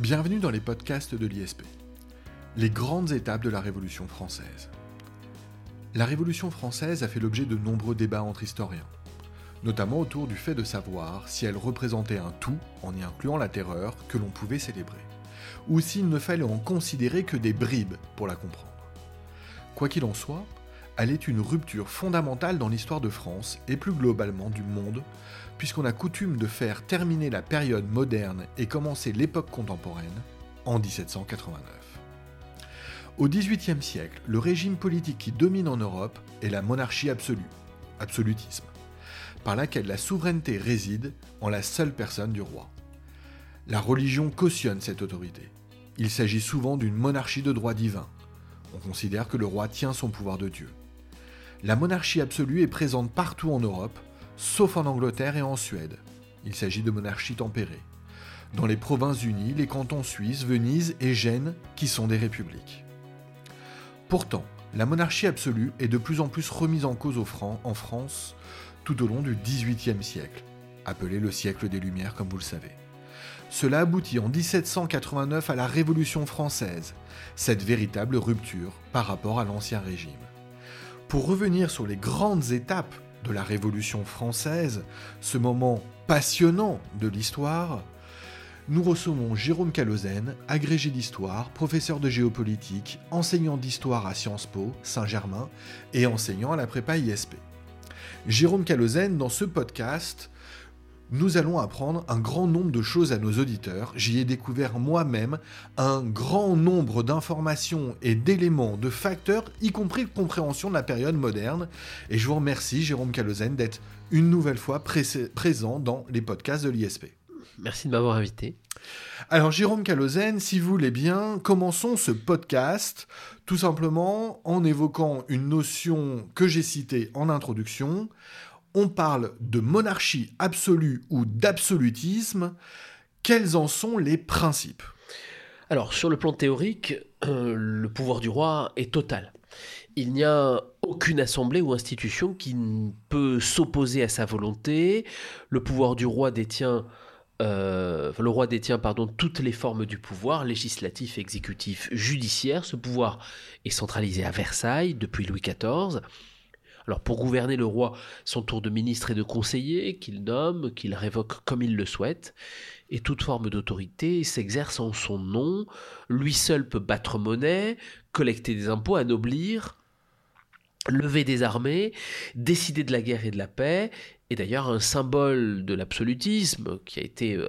Bienvenue dans les podcasts de l'ISP. Les grandes étapes de la Révolution française. La Révolution française a fait l'objet de nombreux débats entre historiens, notamment autour du fait de savoir si elle représentait un tout, en y incluant la terreur, que l'on pouvait célébrer, ou s'il ne fallait en considérer que des bribes pour la comprendre. Quoi qu'il en soit, elle est une rupture fondamentale dans l'histoire de France et plus globalement du monde, puisqu'on a coutume de faire terminer la période moderne et commencer l'époque contemporaine en 1789. Au XVIIIe siècle, le régime politique qui domine en Europe est la monarchie absolue, absolutisme, par laquelle la souveraineté réside en la seule personne du roi. La religion cautionne cette autorité. Il s'agit souvent d'une monarchie de droit divin. On considère que le roi tient son pouvoir de Dieu. La monarchie absolue est présente partout en Europe, sauf en Angleterre et en Suède. Il s'agit de monarchies tempérées. Dans les provinces-unies, les cantons suisses, Venise et Gênes, qui sont des républiques. Pourtant, la monarchie absolue est de plus en plus remise en cause au franc en France tout au long du XVIIIe siècle, appelé le siècle des Lumières comme vous le savez. Cela aboutit en 1789 à la Révolution française, cette véritable rupture par rapport à l'Ancien Régime. Pour revenir sur les grandes étapes de la Révolution française, ce moment passionnant de l'histoire, nous recevons Jérôme Calozen, agrégé d'histoire, professeur de géopolitique, enseignant d'histoire à Sciences Po, Saint-Germain et enseignant à la prépa ISP. Jérôme Calozen, dans ce podcast, nous allons apprendre un grand nombre de choses à nos auditeurs. J'y ai découvert moi-même un grand nombre d'informations et d'éléments, de facteurs, y compris de compréhension de la période moderne. Et je vous remercie, Jérôme Calozen, d'être une nouvelle fois présent dans les podcasts de l'ISP. Merci de m'avoir invité. Alors Jérôme Calozen, si vous voulez bien, commençons ce podcast tout simplement en évoquant une notion que j'ai citée en introduction on parle de monarchie absolue ou d'absolutisme, quels en sont les principes? Alors, sur le plan théorique, euh, le pouvoir du roi est total. Il n'y a aucune assemblée ou institution qui ne peut s'opposer à sa volonté. Le pouvoir du roi détient euh, le roi détient pardon, toutes les formes du pouvoir, législatif, exécutif, judiciaire. Ce pouvoir est centralisé à Versailles depuis Louis XIV. Alors pour gouverner le roi, son tour de ministre et de conseiller, qu'il nomme, qu'il révoque comme il le souhaite, et toute forme d'autorité s'exerce en son nom, lui seul peut battre monnaie, collecter des impôts, anoblir, lever des armées, décider de la guerre et de la paix, et d'ailleurs un symbole de l'absolutisme qui a été euh,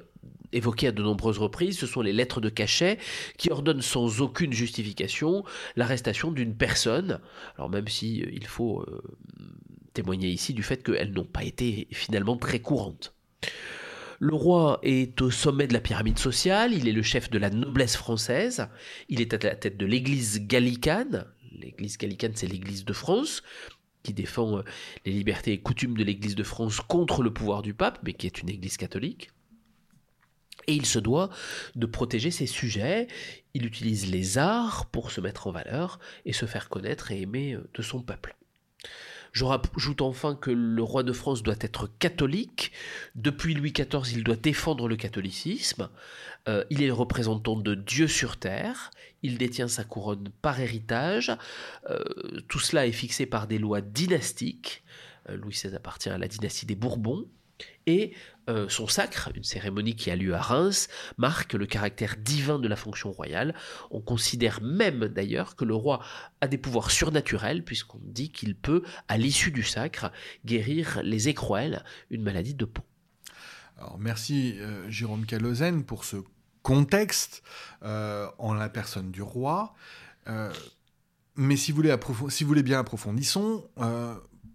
évoqué à de nombreuses reprises, ce sont les lettres de cachet qui ordonnent sans aucune justification l'arrestation d'une personne. Alors même si euh, il faut euh, témoigner ici du fait qu'elles n'ont pas été finalement très courantes. Le roi est au sommet de la pyramide sociale, il est le chef de la noblesse française, il est à la tête de l'église gallicane, l'église gallicane c'est l'église de France, qui défend euh, les libertés et coutumes de l'église de France contre le pouvoir du pape, mais qui est une église catholique. Et il se doit de protéger ses sujets. Il utilise les arts pour se mettre en valeur et se faire connaître et aimer euh, de son peuple. Je rajoute enfin que le roi de France doit être catholique. Depuis Louis XIV, il doit défendre le catholicisme. Euh, il est le représentant de Dieu sur terre. Il détient sa couronne par héritage. Euh, tout cela est fixé par des lois dynastiques. Louis XVI appartient à la dynastie des Bourbons. Et euh, son sacre, une cérémonie qui a lieu à Reims, marque le caractère divin de la fonction royale. On considère même d'ailleurs que le roi a des pouvoirs surnaturels, puisqu'on dit qu'il peut, à l'issue du sacre, guérir les écroelles, une maladie de peau. Merci euh, Jérôme Calozen pour ce contexte euh, en la personne du roi. mais si vous voulez bien approfondissons,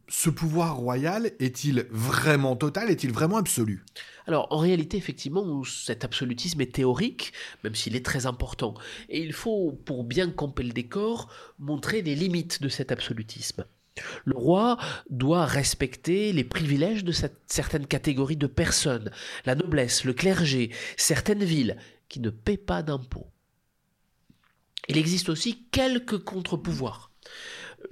ce pouvoir royal est-il vraiment total Est-il vraiment absolu? Alors en réalité, effectivement, cet absolutisme est théorique, même s'il est très important. Et il faut, pour bien camper le décor, montrer les limites de cet absolutisme. Le roi doit respecter les privilèges de certaines catégories de personnes, la noblesse, le clergé, certaines villes qui ne paient pas d'impôts. Il existe aussi quelques contre-pouvoirs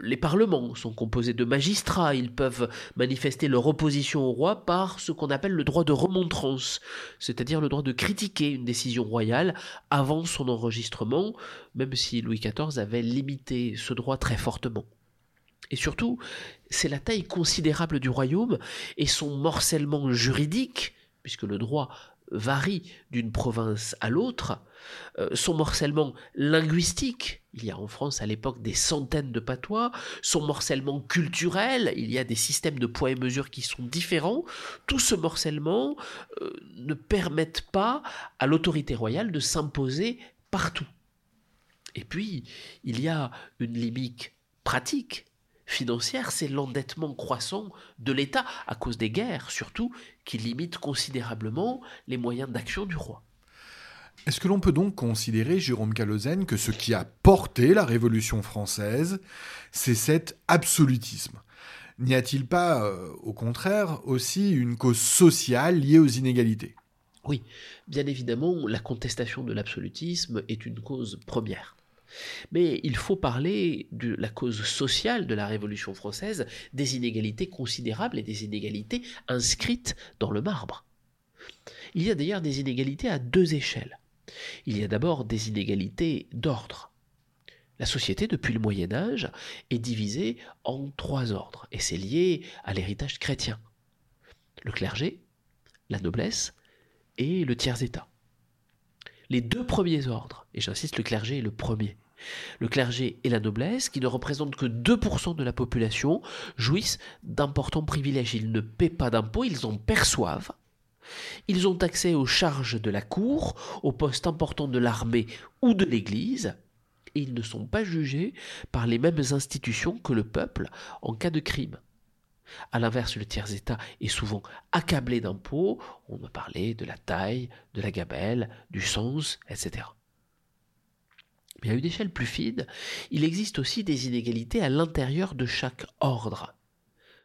les parlements sont composés de magistrats, ils peuvent manifester leur opposition au roi par ce qu'on appelle le droit de remontrance, c'est-à-dire le droit de critiquer une décision royale avant son enregistrement, même si Louis XIV avait limité ce droit très fortement. Et surtout, c'est la taille considérable du royaume et son morcellement juridique, puisque le droit varie d'une province à l'autre, euh, son morcellement linguistique, il y a en France à l'époque des centaines de patois, son morcellement culturel, il y a des systèmes de poids et mesures qui sont différents, tout ce morcellement euh, ne permettent pas à l'autorité royale de s'imposer partout. Et puis, il y a une limite pratique financière, c'est l'endettement croissant de l'État, à cause des guerres surtout, qui limite considérablement les moyens d'action du roi. Est-ce que l'on peut donc considérer, Jérôme Calozène, que ce qui a porté la Révolution française, c'est cet absolutisme? N'y a-t-il pas, euh, au contraire, aussi une cause sociale liée aux inégalités? Oui, bien évidemment, la contestation de l'absolutisme est une cause première. Mais il faut parler de la cause sociale de la Révolution française, des inégalités considérables et des inégalités inscrites dans le marbre. Il y a d'ailleurs des inégalités à deux échelles. Il y a d'abord des inégalités d'ordre. La société, depuis le Moyen Âge, est divisée en trois ordres, et c'est lié à l'héritage chrétien. Le clergé, la noblesse et le tiers-état. Les deux premiers ordres, et j'insiste, le clergé est le premier, le clergé et la noblesse, qui ne représentent que 2% de la population, jouissent d'importants privilèges. Ils ne paient pas d'impôts, ils en perçoivent. Ils ont accès aux charges de la cour, aux postes importants de l'armée ou de l'Église, et ils ne sont pas jugés par les mêmes institutions que le peuple en cas de crime. A l'inverse, le tiers-État est souvent accablé d'impôts, on a parlé de la taille, de la gabelle, du sens, etc. Mais à une échelle plus fine, il existe aussi des inégalités à l'intérieur de chaque ordre.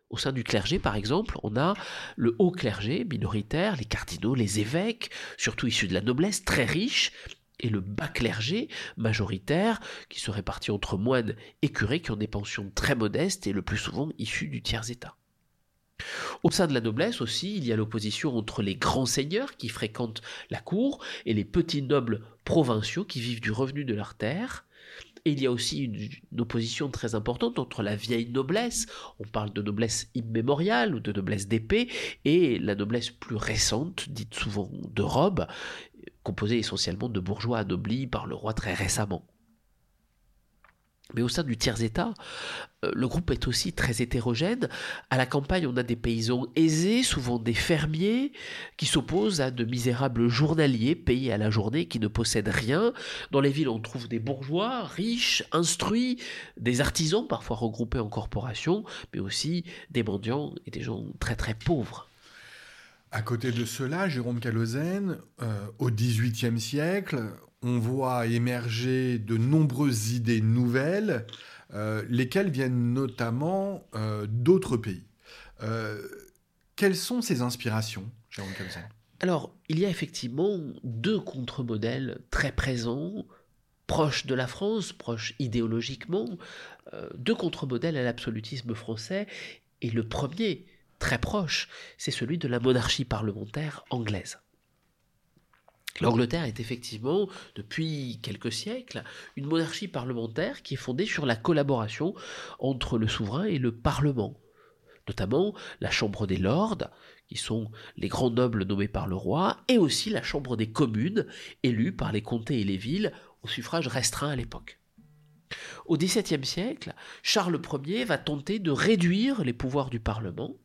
Au sein du clergé, par exemple, on a le haut clergé minoritaire, les cardinaux, les évêques, surtout issus de la noblesse, très riches, et le bas clergé majoritaire, qui se répartit entre moines et curés qui ont des pensions très modestes et le plus souvent issus du tiers-état. Au sein de la noblesse aussi, il y a l'opposition entre les grands seigneurs qui fréquentent la cour et les petits nobles provinciaux qui vivent du revenu de leur terre. Et il y a aussi une, opposition très importante entre la vieille noblesse, on parle de noblesse immémoriale ou de noblesse d'épée, et la noblesse plus récente, dite souvent de robe, composée essentiellement de bourgeois anoblis par le roi très récemment. Mais au sein du tiers-État, euh, le groupe est aussi très hétérogène. À la campagne, on a des paysans aisés, souvent des fermiers, qui s'opposent à de misérables journaliers payés à la journée qui ne possèdent rien. Dans les villes, on trouve des bourgeois riches, instruits, des artisans, parfois regroupés en corporations, mais aussi des mendiants et des gens très très pauvres. À côté de cela, Jérôme Calozène, euh, au XVIIIe siècle, on voit émerger de nombreuses idées nouvelles, euh, lesquelles viennent notamment euh, d'autres pays. Euh, quelles sont ces inspirations, Jérôme Calzin Alors, il y a effectivement deux contre-modèles très présents, proches de la France, proches idéologiquement, deux contre-modèles à l'absolutisme français, et le premier, très proche, c'est celui de la monarchie parlementaire anglaise. L'Angleterre est effectivement, depuis quelques siècles, une monarchie parlementaire qui est fondée sur la collaboration entre le souverain et le Parlement, notamment la Chambre des Lords, qui sont les grands nobles nommés par le roi, et aussi la Chambre des communes, élue par les comtés et les villes au suffrage restreint à l'époque. Au XVIIe siècle, Charles Ier va tenter de réduire les pouvoirs du Parlement,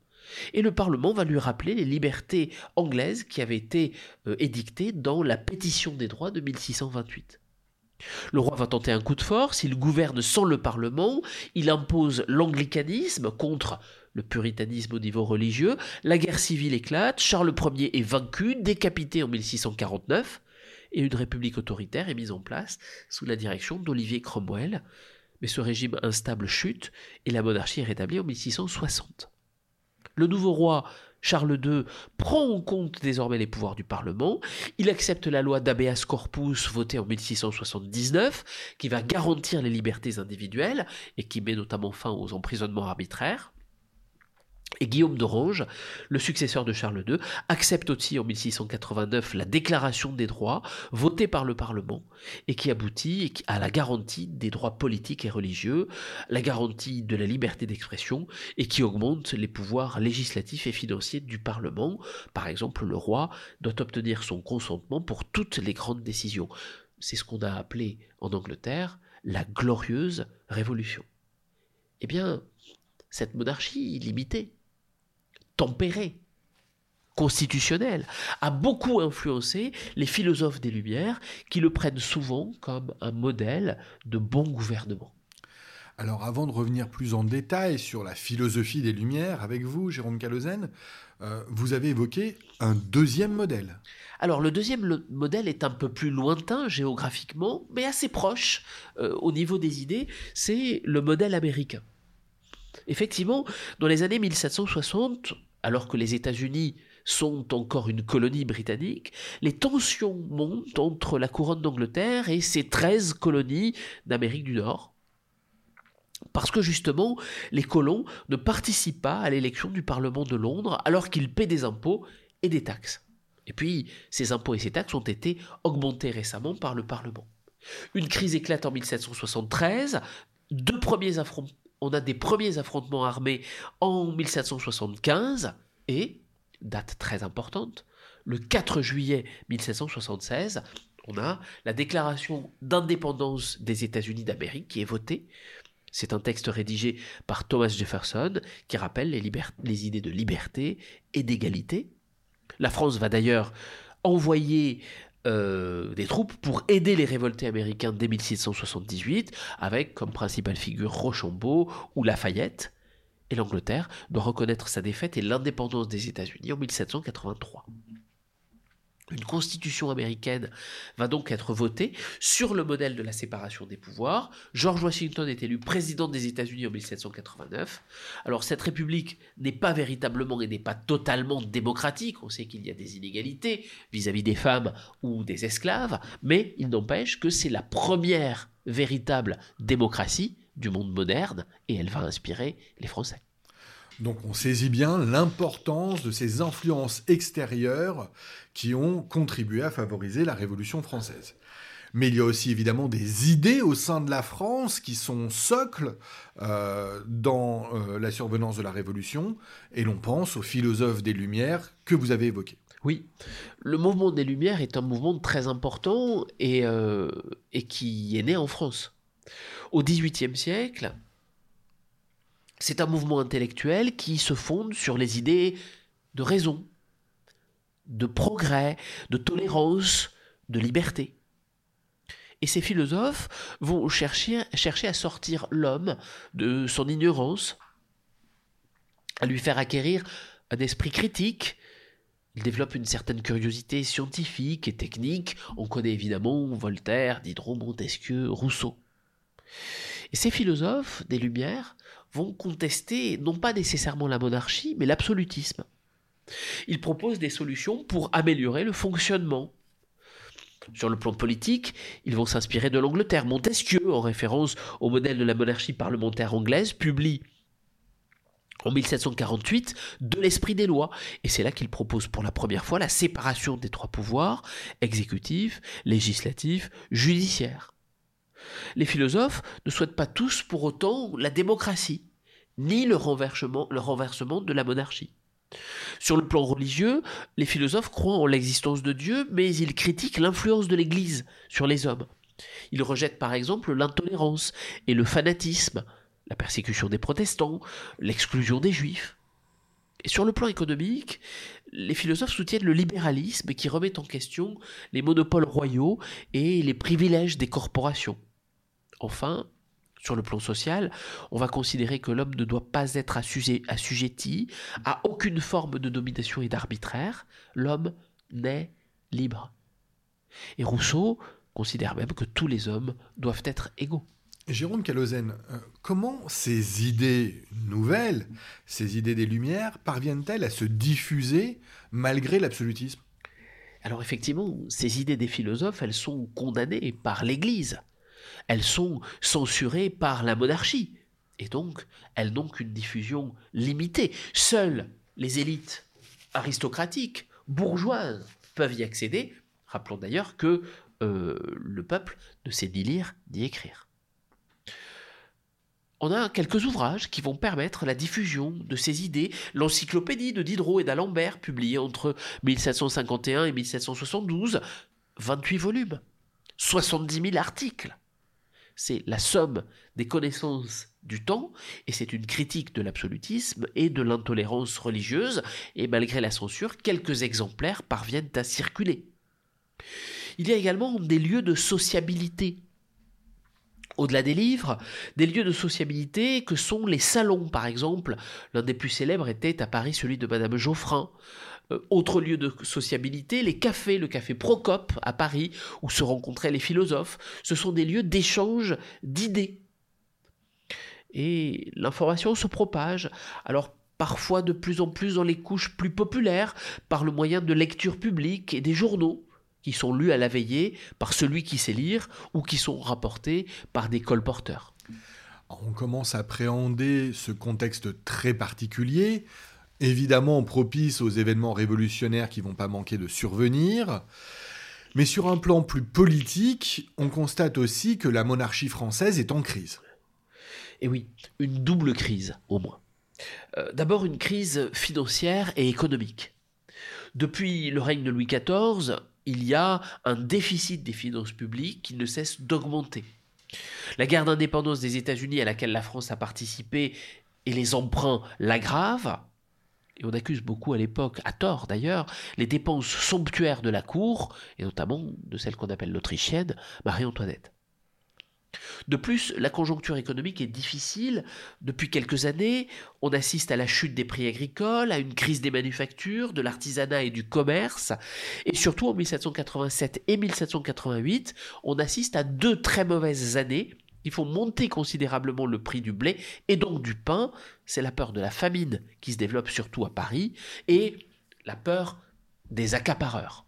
et le Parlement va lui rappeler les libertés anglaises qui avaient été euh, édictées dans la pétition des droits de 1628. Le roi va tenter un coup de force, il gouverne sans le Parlement, il impose l'anglicanisme contre le puritanisme au niveau religieux, la guerre civile éclate, Charles Ier est vaincu, décapité en 1649, et une république autoritaire est mise en place sous la direction d'Olivier Cromwell. Mais ce régime instable chute et la monarchie est rétablie en 1660. Le nouveau roi Charles II prend en compte désormais les pouvoirs du Parlement. Il accepte la loi d'habeas corpus votée en 1679, qui va garantir les libertés individuelles et qui met notamment fin aux emprisonnements arbitraires. Et Guillaume d'Orange, le successeur de Charles II, accepte aussi en 1689 la Déclaration des droits votée par le Parlement et qui aboutit à la garantie des droits politiques et religieux, la garantie de la liberté d'expression et qui augmente les pouvoirs législatifs et financiers du Parlement. Par exemple, le roi doit obtenir son consentement pour toutes les grandes décisions. C'est ce qu'on a appelé en Angleterre la glorieuse révolution. Eh bien, cette monarchie limitée, tempérée, constitutionnelle, a beaucoup influencé les philosophes des Lumières qui le prennent souvent comme un modèle de bon gouvernement. Alors avant de revenir plus en détail sur la philosophie des Lumières avec vous, Jérôme Calozen, euh, vous avez évoqué un deuxième modèle. Alors le deuxième modèle est un peu plus lointain géographiquement, mais assez proche euh, au niveau des idées, c'est le modèle américain. Effectivement, dans les années 1760, alors que les États-Unis sont encore une colonie britannique, les tensions montent entre la couronne d'Angleterre et ses 13 colonies d'Amérique du Nord. Parce que justement, les colons ne participent pas à l'élection du Parlement de Londres alors qu'ils paient des impôts et des taxes. Et puis, ces impôts et ces taxes ont été augmentés récemment par le Parlement. Une crise éclate en 1773, deux premiers affrontements on a des premiers affrontements armés en 1775 et, date très importante, le 4 juillet 1776, on a la déclaration d'indépendance des États-Unis d'Amérique qui est votée. C'est un texte rédigé par Thomas Jefferson qui rappelle les, les idées de liberté et d'égalité. La France va d'ailleurs envoyer euh, des troupes pour aider les révoltés américains dès 1678, avec comme principale figure Rochambeau ou Lafayette. Et l'Angleterre doit reconnaître sa défaite et l'indépendance des États-Unis en 1783. Une constitution américaine va donc être votée sur le modèle de la séparation des pouvoirs. George Washington est élu président des États-Unis en 1789. Alors cette république n'est pas véritablement et n'est pas totalement démocratique. On sait qu'il y a des inégalités vis-à-vis des femmes ou des esclaves, mais il n'empêche que c'est la première véritable démocratie du monde moderne et elle va inspirer les Français. Donc on saisit bien l'importance de ces influences extérieures qui ont contribué à favoriser la Révolution française. Mais il y a aussi évidemment des idées au sein de la France qui sont socles euh, dans euh, la survenance de la Révolution, et l'on pense aux philosophes des Lumières que vous avez évoqués. Oui, le mouvement des Lumières est un mouvement très important et, euh, et qui est né en France. Au XVIIIe siècle, c'est un mouvement intellectuel qui se fonde sur les idées de raison, de progrès, de tolérance, de liberté. Et ces philosophes vont chercher, chercher à sortir l'homme de son ignorance, à lui faire acquérir un esprit critique. Ils développent une certaine curiosité scientifique et technique. On connaît évidemment Voltaire, Diderot, Montesquieu, Rousseau. Et ces philosophes des Lumières vont contester non pas nécessairement la monarchie, mais l'absolutisme. Ils proposent des solutions pour améliorer le fonctionnement. Sur le plan politique, ils vont s'inspirer de l'Angleterre. Montesquieu, en référence au modèle de la monarchie parlementaire anglaise, publie en 1748 de l'esprit des lois. Et c'est là qu'il propose pour la première fois la séparation des trois pouvoirs, exécutif, législatif, judiciaire. Les philosophes ne souhaitent pas tous pour autant la démocratie, ni le renversement, le renversement de la monarchie. Sur le plan religieux, les philosophes croient en l'existence de Dieu, mais ils critiquent l'influence de l'Église sur les hommes. Ils rejettent par exemple l'intolérance et le fanatisme, la persécution des protestants, l'exclusion des juifs. Et sur le plan économique, les philosophes soutiennent le libéralisme qui remet en question les monopoles royaux et les privilèges des corporations. Enfin, sur le plan social, on va considérer que l'homme ne doit pas être assujetti à aucune forme de domination et d'arbitraire. L'homme naît libre. Et Rousseau considère même que tous les hommes doivent être égaux. Jérôme Calozène, euh, comment ces idées nouvelles, ces idées des Lumières, parviennent-elles à se diffuser malgré l'absolutisme? Alors effectivement, ces idées des philosophes, elles sont condamnées par l'Église. Elles sont censurées par la monarchie. Et donc, elles n'ont qu'une diffusion limitée. Seules les élites aristocratiques, bourgeoises, peuvent y accéder. Rappelons d'ailleurs que euh, le peuple ne sait ni lire ni écrire. On a quelques ouvrages qui vont permettre la diffusion de ces idées. L'encyclopédie de Diderot et d'Alembert, publiée entre 1751 et 1772, 28 volumes, 70 000 articles. C'est la somme des connaissances du temps, et c'est une critique de l'absolutisme et de l'intolérance religieuse, et malgré la censure, quelques exemplaires parviennent à circuler. Il y a également des lieux de sociabilité. Au-delà des livres, des lieux de sociabilité que sont les salons, par exemple. L'un des plus célèbres était à Paris celui de Madame Geoffrin. Euh, autre lieu de sociabilité, les cafés, le café Procope à Paris, où se rencontraient les philosophes. Ce sont des lieux d'échange d'idées. Et l'information se propage. Alors parfois de plus en plus dans les couches plus populaires, par le moyen de lectures publiques et des journaux qui sont lus à la veillée par celui qui sait lire ou qui sont rapportés par des colporteurs. On commence à appréhender ce contexte très particulier, évidemment propice aux événements révolutionnaires qui vont pas manquer de survenir. Mais sur un plan plus politique, on constate aussi que la monarchie française est en crise. Et oui, une double crise au moins. Euh, d'abord une crise financière et économique. Depuis le règne de Louis XIV, il y a un déficit des finances publiques qui ne cesse d'augmenter. La guerre d'indépendance des États-Unis à laquelle la France a participé et les emprunts l'aggravent. Et on accuse beaucoup à l'époque, à tort d'ailleurs, les dépenses somptuaires de la cour, et notamment de celle qu'on appelle l'Autrichienne, Marie-Antoinette. De plus, la conjoncture économique est difficile. Depuis quelques années, on assiste à la chute des prix agricoles, à une crise des manufactures, de l'artisanat et du commerce. Et surtout, en 1787 et 1788, on assiste à deux très mauvaises années. Il faut monter considérablement le prix du blé et donc du pain. C'est la peur de la famine qui se développe surtout à Paris et la peur des accapareurs.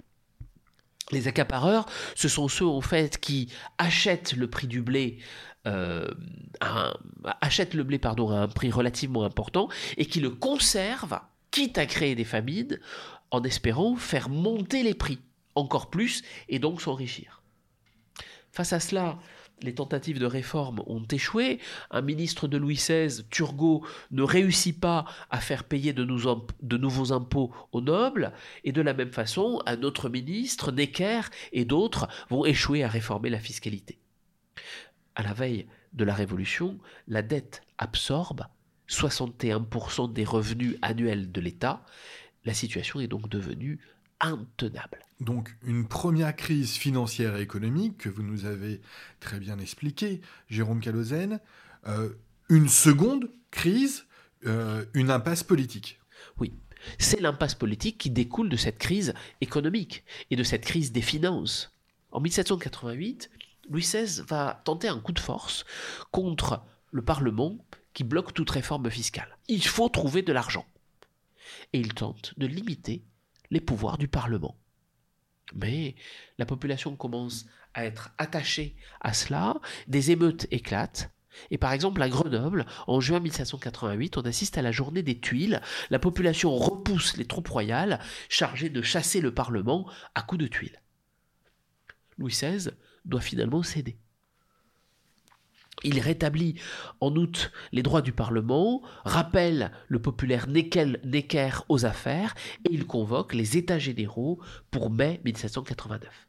Les accapareurs, ce sont ceux en fait qui achètent le prix du blé euh, achètent le blé pardon, à un prix relativement important et qui le conservent, quitte à créer des famines, en espérant faire monter les prix encore plus et donc s'enrichir. Face à cela, les tentatives de réforme ont échoué. Un ministre de Louis XVI, Turgot, ne réussit pas à faire payer de, nouveaux impôts aux nobles. Et de la même façon, un autre ministre, Necker et d'autres, vont échouer à réformer la fiscalité. À la veille de la Révolution, la dette absorbe 61% des revenus annuels de l'État. La situation est donc devenue intenable. Donc une première crise financière et économique que vous nous avez très bien expliqué, Jérôme Calozène. Euh, une seconde crise, euh, une impasse politique. Oui, c'est l'impasse politique qui découle de cette crise économique et de cette crise des finances. En 1788, Louis XVI va tenter un coup de force contre le Parlement qui bloque toute réforme fiscale. Il faut trouver de l'argent. Et il tente de limiter les pouvoirs du Parlement. Mais la population commence à être attachée à cela, des émeutes éclatent, et par exemple, à Grenoble, en juin 1788, on assiste à la journée des tuiles. La population repousse les troupes royales chargées de chasser le Parlement à coups de tuiles. Louis XVI doit finalement céder. Il rétablit en août les droits du Parlement, rappelle le populaire Necker aux affaires et il convoque les États généraux pour mai 1789.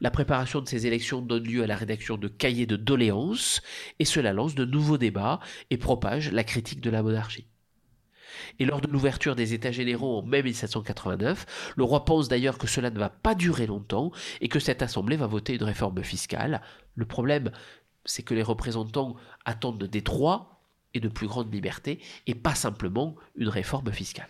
La préparation de ces élections donne lieu à la rédaction de cahiers de doléances et cela lance de nouveaux débats et propage la critique de la monarchie. Et lors de l'ouverture des États généraux en mai 1789, le roi pense d'ailleurs que cela ne va pas durer longtemps et que cette assemblée va voter une réforme fiscale. Le problème, c'est que les représentants attendent des droits et de plus grandes libertés, et pas simplement une réforme fiscale.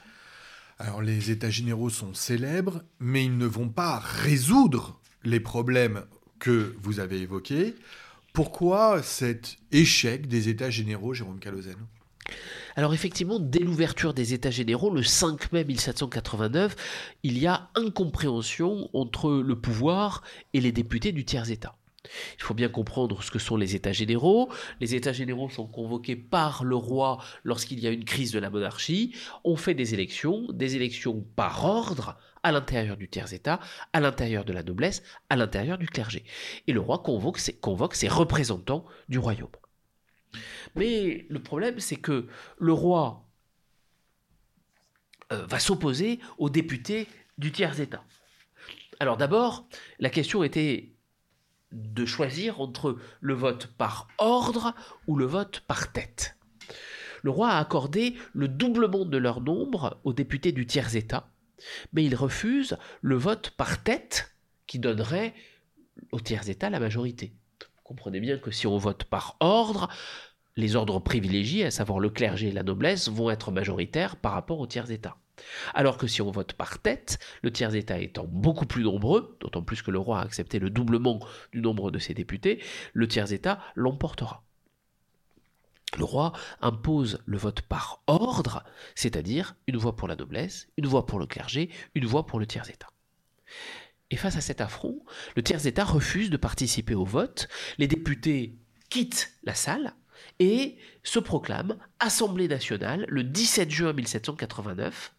Alors les États généraux sont célèbres, mais ils ne vont pas résoudre les problèmes que vous avez évoqués. Pourquoi cet échec des États généraux, Jérôme Calozen alors effectivement, dès l'ouverture des États généraux, le 5 mai 1789, il y a incompréhension entre le pouvoir et les députés du tiers-État. Il faut bien comprendre ce que sont les États généraux. Les États généraux sont convoqués par le roi lorsqu'il y a une crise de la monarchie. On fait des élections, des élections par ordre, à l'intérieur du tiers-État, à l'intérieur de la noblesse, à l'intérieur du clergé. Et le roi convoque ses, représentants du royaume. Mais le problème, c'est que le roi euh, va s'opposer aux députés du tiers-État. Alors d'abord, la question était de choisir entre le vote par ordre ou le vote par tête. Le roi a accordé le doublement de leur nombre aux députés du tiers-État, mais il refuse le vote par tête qui donnerait au tiers-État la majorité. Vous comprenez bien que si on vote par ordre, les ordres privilégiés, à savoir le clergé et la noblesse, vont être majoritaires par rapport au tiers-État. Alors que si on vote par tête, le tiers-État étant beaucoup plus nombreux, d'autant plus que le roi a accepté le doublement du nombre de ses députés, le tiers-État l'emportera. Le roi impose le vote par ordre, c'est-à-dire une voix pour la noblesse, une voix pour le clergé, une voix pour le tiers-État. Et face à cet affront, le tiers-État refuse de participer au vote, les députés quittent la salle et se proclament Assemblée nationale le 17 juin 1789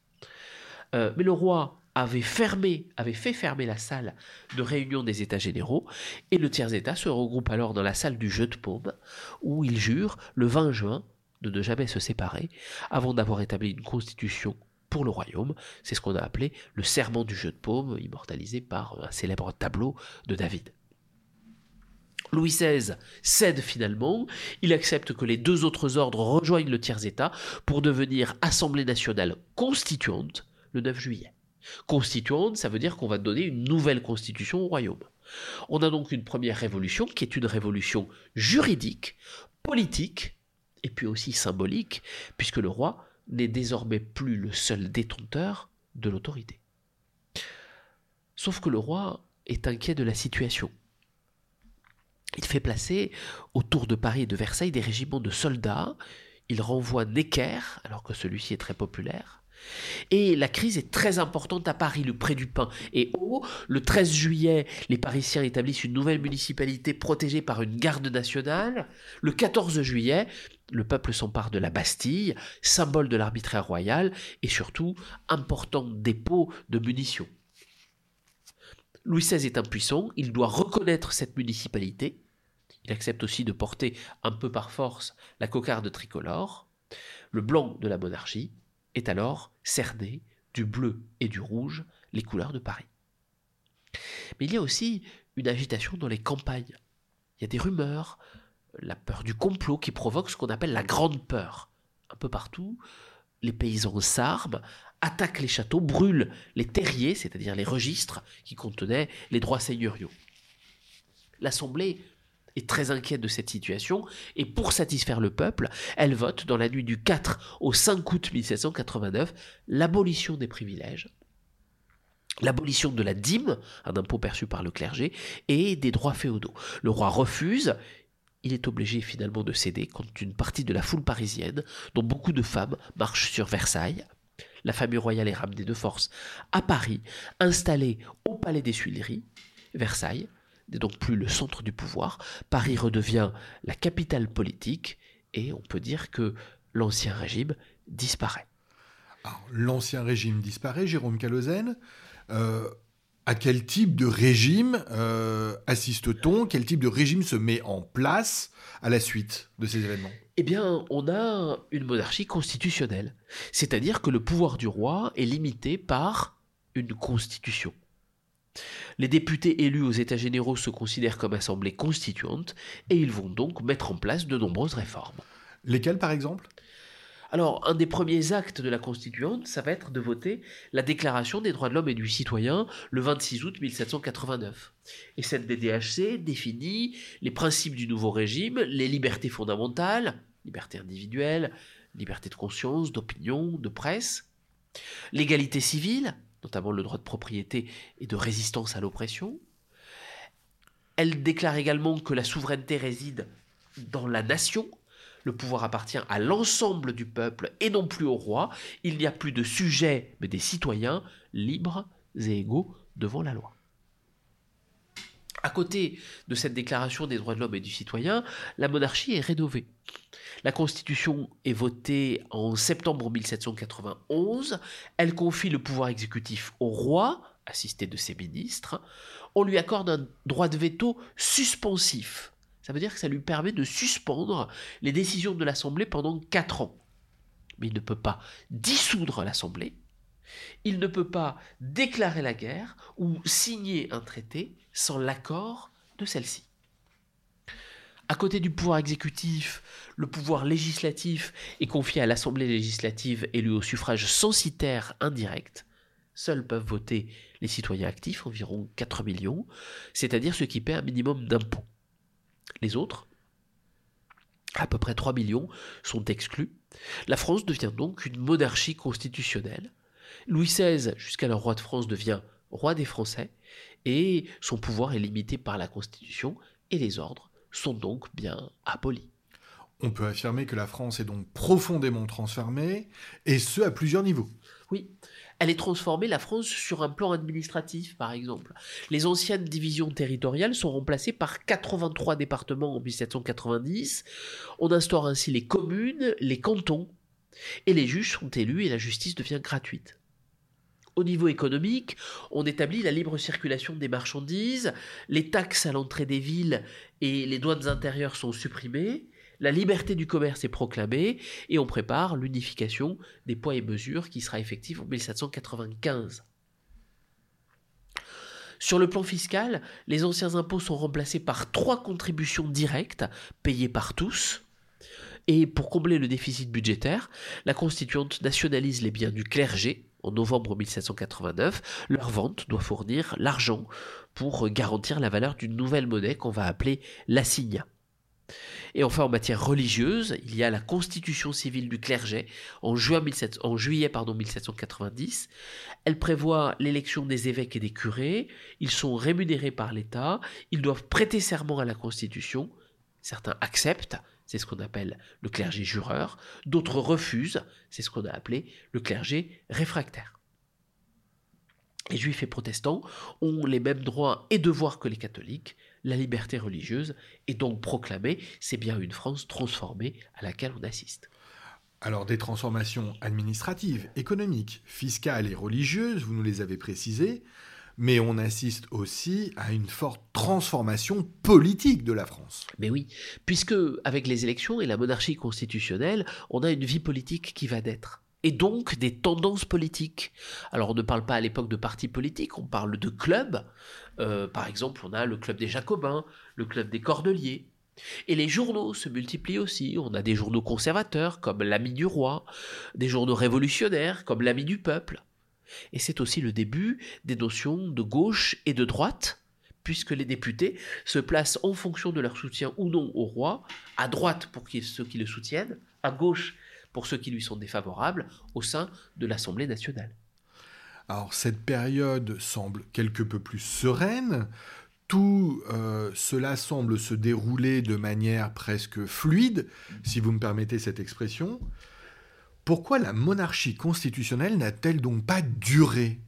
euh, mais le roi avait fermé, avait fait fermer la salle de réunion des États généraux, et le tiers-État se regroupe alors dans la salle du jeu de paume, où il jure, le 20 juin, de ne jamais se séparer, avant d'avoir établi une constitution pour le royaume. C'est ce qu'on a appelé le serment du jeu de paume, immortalisé par un célèbre tableau de David. Louis XVI cède finalement, il accepte que les deux autres ordres rejoignent le tiers-État pour devenir Assemblée nationale constituante, le 9 juillet. Constituante, ça veut dire qu'on va donner une nouvelle constitution au royaume. On a donc une première révolution qui est une révolution juridique, politique, et puis aussi symbolique, puisque le roi n'est désormais plus le seul détenteur de l'autorité. Sauf que le roi est inquiet de la situation. Il fait placer autour de Paris et de Versailles des régiments de soldats. Il renvoie Necker, alors que celui-ci est très populaire. Et la crise est très importante à Paris, le près du pain et haut. Le 13 juillet, les Parisiens établissent une nouvelle municipalité protégée par une garde nationale. Le 14 juillet, le peuple s'empare de la Bastille, symbole de l'arbitraire royal et surtout important dépôt de munitions. Louis XVI est impuissant, il doit reconnaître cette municipalité. Il accepte aussi de porter un peu par force la cocarde tricolore, le blanc de la monarchie, est alors cerné du bleu et du rouge, les couleurs de Paris. Mais il y a aussi une agitation dans les campagnes. Il y a des rumeurs, la peur du complot qui provoque ce qu'on appelle la grande peur. Un peu partout, les paysans s'arment, attaquent les châteaux, brûlent les terriers, c'est-à-dire les registres qui contenaient les droits seigneuriaux. L'Assemblée est très inquiète de cette situation et pour satisfaire le peuple, elle vote dans la nuit du 4 au 5 août 1789 l'abolition des privilèges, l'abolition de la dîme, un impôt perçu par le clergé, et des droits féodaux. Le roi refuse, il est obligé finalement de céder contre une partie de la foule parisienne, dont beaucoup de femmes marchent sur Versailles. La famille royale est ramenée de force à Paris, installée au palais des Tuileries, Versailles, n'est donc plus le centre du pouvoir. Paris redevient la capitale politique et on peut dire que l'ancien régime disparaît. L'ancien régime disparaît, Jérôme Calozen. Euh, à quel type de régime euh, assiste-t-on? Quel type de régime se met en place à la suite de ces événements? Eh bien, on a une monarchie constitutionnelle. C'est-à-dire que le pouvoir du roi est limité par une constitution. Les députés élus aux États généraux se considèrent comme assemblée constituante et ils vont donc mettre en place de nombreuses réformes. Lesquelles par exemple? Alors, un des premiers actes de la Constituante, ça va être de voter la Déclaration des droits de l'homme et du citoyen le 26 août 1789. Et cette DDHC définit les principes du nouveau régime, les libertés fondamentales, liberté individuelle, liberté de conscience, d'opinion, de presse, l'égalité civile, notamment le droit de propriété et de résistance à l'oppression. Elle déclare également que la souveraineté réside dans la nation. Le pouvoir appartient à l'ensemble du peuple et non plus au roi. Il n'y a plus de sujets, mais des citoyens libres et égaux devant la loi. À côté de cette déclaration des droits de l'homme et du citoyen, la monarchie est rénovée. La Constitution est votée en septembre 1791. Elle confie le pouvoir exécutif au roi, assisté de ses ministres. On lui accorde un droit de veto suspensif. Ça veut dire que ça lui permet de suspendre les décisions de l'Assemblée pendant quatre ans. Mais il ne peut pas dissoudre l'Assemblée. Il ne peut pas déclarer la guerre ou signer un traité sans l'accord de celle-ci. À côté du pouvoir exécutif, le pouvoir législatif est confié à l'Assemblée législative élue au suffrage censitaire indirect. Seuls peuvent voter les citoyens actifs, environ 4 millions, c'est-à-dire ceux qui paient un minimum d'impôts. Les autres, à peu près 3 millions, sont exclus. La France devient donc une monarchie constitutionnelle. Louis XVI, jusqu'alors roi de France, devient roi des Français, et son pouvoir est limité par la Constitution, et les ordres sont donc bien abolis. On peut affirmer que la France est donc profondément transformée, et ce à plusieurs niveaux. Oui, elle est transformée, la France, sur un plan administratif, par exemple. Les anciennes divisions territoriales sont remplacées par 83 départements en 1790. On instaure ainsi les communes, les cantons, et les juges sont élus et la justice devient gratuite. Au niveau économique, on établit la libre circulation des marchandises, les taxes à l'entrée des villes et les douanes intérieures sont supprimées, la liberté du commerce est proclamée et on prépare l'unification des poids et mesures qui sera effective en 1795. Sur le plan fiscal, les anciens impôts sont remplacés par trois contributions directes payées par tous. Et pour combler le déficit budgétaire, la constituante nationalise les biens du clergé, en novembre 1789, leur vente doit fournir l'argent pour garantir la valeur d'une nouvelle monnaie qu'on va appeler l'assigna. Et enfin, en matière religieuse, il y a la constitution civile du clergé en, juillet pardon, 1790. Elle prévoit l'élection des évêques et des curés. Ils sont rémunérés par l'État. Ils doivent prêter serment à la constitution. Certains acceptent, c'est ce qu'on appelle le clergé jureur, d'autres refusent, c'est ce qu'on a appelé le clergé réfractaire. Les juifs et protestants ont les mêmes droits et devoirs que les catholiques, la liberté religieuse est donc proclamée, c'est bien une France transformée à laquelle on assiste. Alors des transformations administratives, économiques, fiscales et religieuses, vous nous les avez précisées, mais on assiste aussi à une forte transformation politique de la France. Mais oui, puisque avec les élections et la monarchie constitutionnelle, on a une vie politique qui va naître. Et donc des tendances politiques. Alors on ne parle pas à l'époque de partis politiques, on parle de clubs. Euh, par exemple, on a le club des Jacobins, le club des Cordeliers. Et les journaux se multiplient aussi. On a des journaux conservateurs comme l'Ami du Roi, des journaux révolutionnaires comme l'Ami du Peuple. Et c'est aussi le début des notions de gauche et de droite, puisque les députés se placent en fonction de leur soutien ou non au roi, à droite pour ceux qui le soutiennent, à gauche pour ceux qui lui sont défavorables, au sein de l'Assemblée nationale. Alors cette période semble quelque peu plus sereine, tout euh, cela semble se dérouler de manière presque fluide, si vous me permettez cette expression. Pourquoi la monarchie constitutionnelle n'a-t-elle donc pas duré?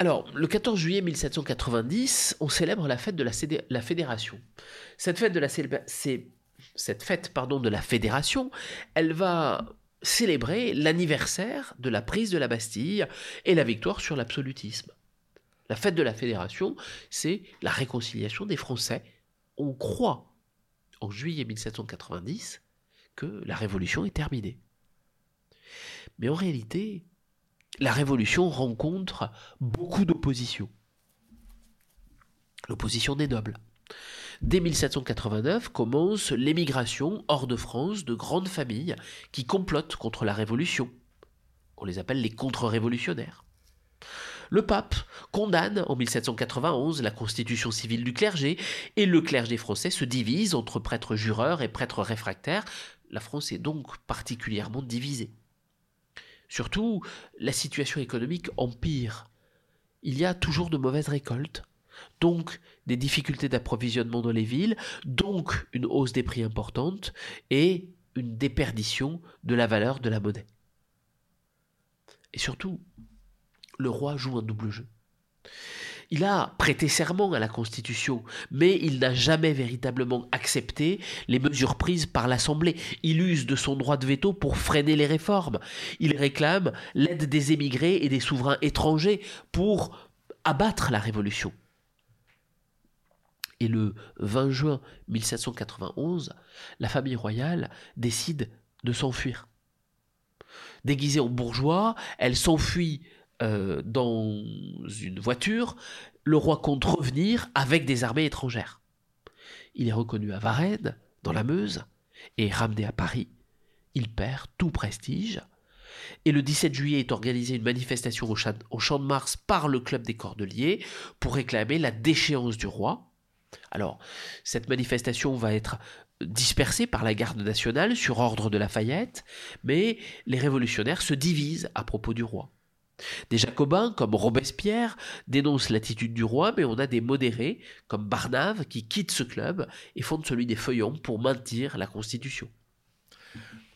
Alors, le 14 juillet 1790, on célèbre la fête de la, Fédération. Cette fête de la, pardon, de la Fédération, elle va célébrer l'anniversaire de la prise de la Bastille et la victoire sur l'absolutisme. La fête de la Fédération, c'est la réconciliation des Français. On croit, en juillet 1790, que la Révolution est terminée. Mais en réalité, la Révolution rencontre beaucoup d'opposition. L'opposition des nobles. Dès 1789 commence l'émigration hors de France de grandes familles qui complotent contre la Révolution. On les appelle les contre-révolutionnaires. Le pape condamne en 1791 la constitution civile du clergé et le clergé français se divise entre prêtres jureurs et prêtres réfractaires. La France est donc particulièrement divisée. Surtout, la situation économique empire. Il y a toujours de mauvaises récoltes. donc des difficultés d'approvisionnement dans les villes, donc une hausse des prix importante et une déperdition de la valeur de la monnaie. Et surtout, le roi joue un double jeu. Il a prêté serment à la Constitution, mais il n'a jamais véritablement accepté les mesures prises par l'Assemblée. Il use de son droit de veto pour freiner les réformes. Il réclame l'aide des émigrés et des souverains étrangers pour abattre la Révolution. Et le 20 juin 1791, la famille royale décide de s'enfuir. Déguisée en bourgeois, elle s'enfuit euh, dans une voiture, le roi compte revenir avec des armées étrangères. Il est reconnu à Varennes, dans la Meuse, et ramené à Paris. Il perd tout prestige. Et le 17 juillet est organisée une manifestation au, au Champ de Mars par le Club des Cordeliers pour réclamer la déchéance du roi. Alors, cette manifestation va être dispersée par la garde nationale sur ordre de Lafayette, mais les révolutionnaires se divisent à propos du roi. Des jacobins, comme Robespierre, dénoncent l'attitude du roi, mais on a des modérés, comme Barnave, qui quittent ce club et fondent celui des Feuillants pour maintenir la Constitution.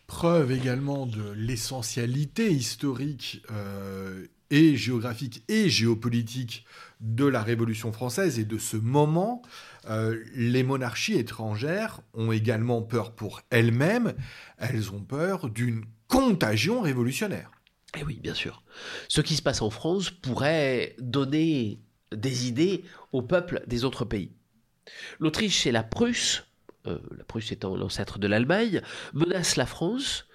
Preuve également de l'essentialité historique euh, et géographique et géopolitique de la Révolution française et de ce moment, euh, les monarchies étrangères ont également peur pour elles-mêmes, elles ont peur d'une contagion révolutionnaire. Et eh oui, bien sûr. Ce qui se passe en France pourrait donner des idées au peuple des autres pays. L'Autriche et la Prusse, euh, la Prusse étant l'ancêtre de l'Allemagne, menacent la France,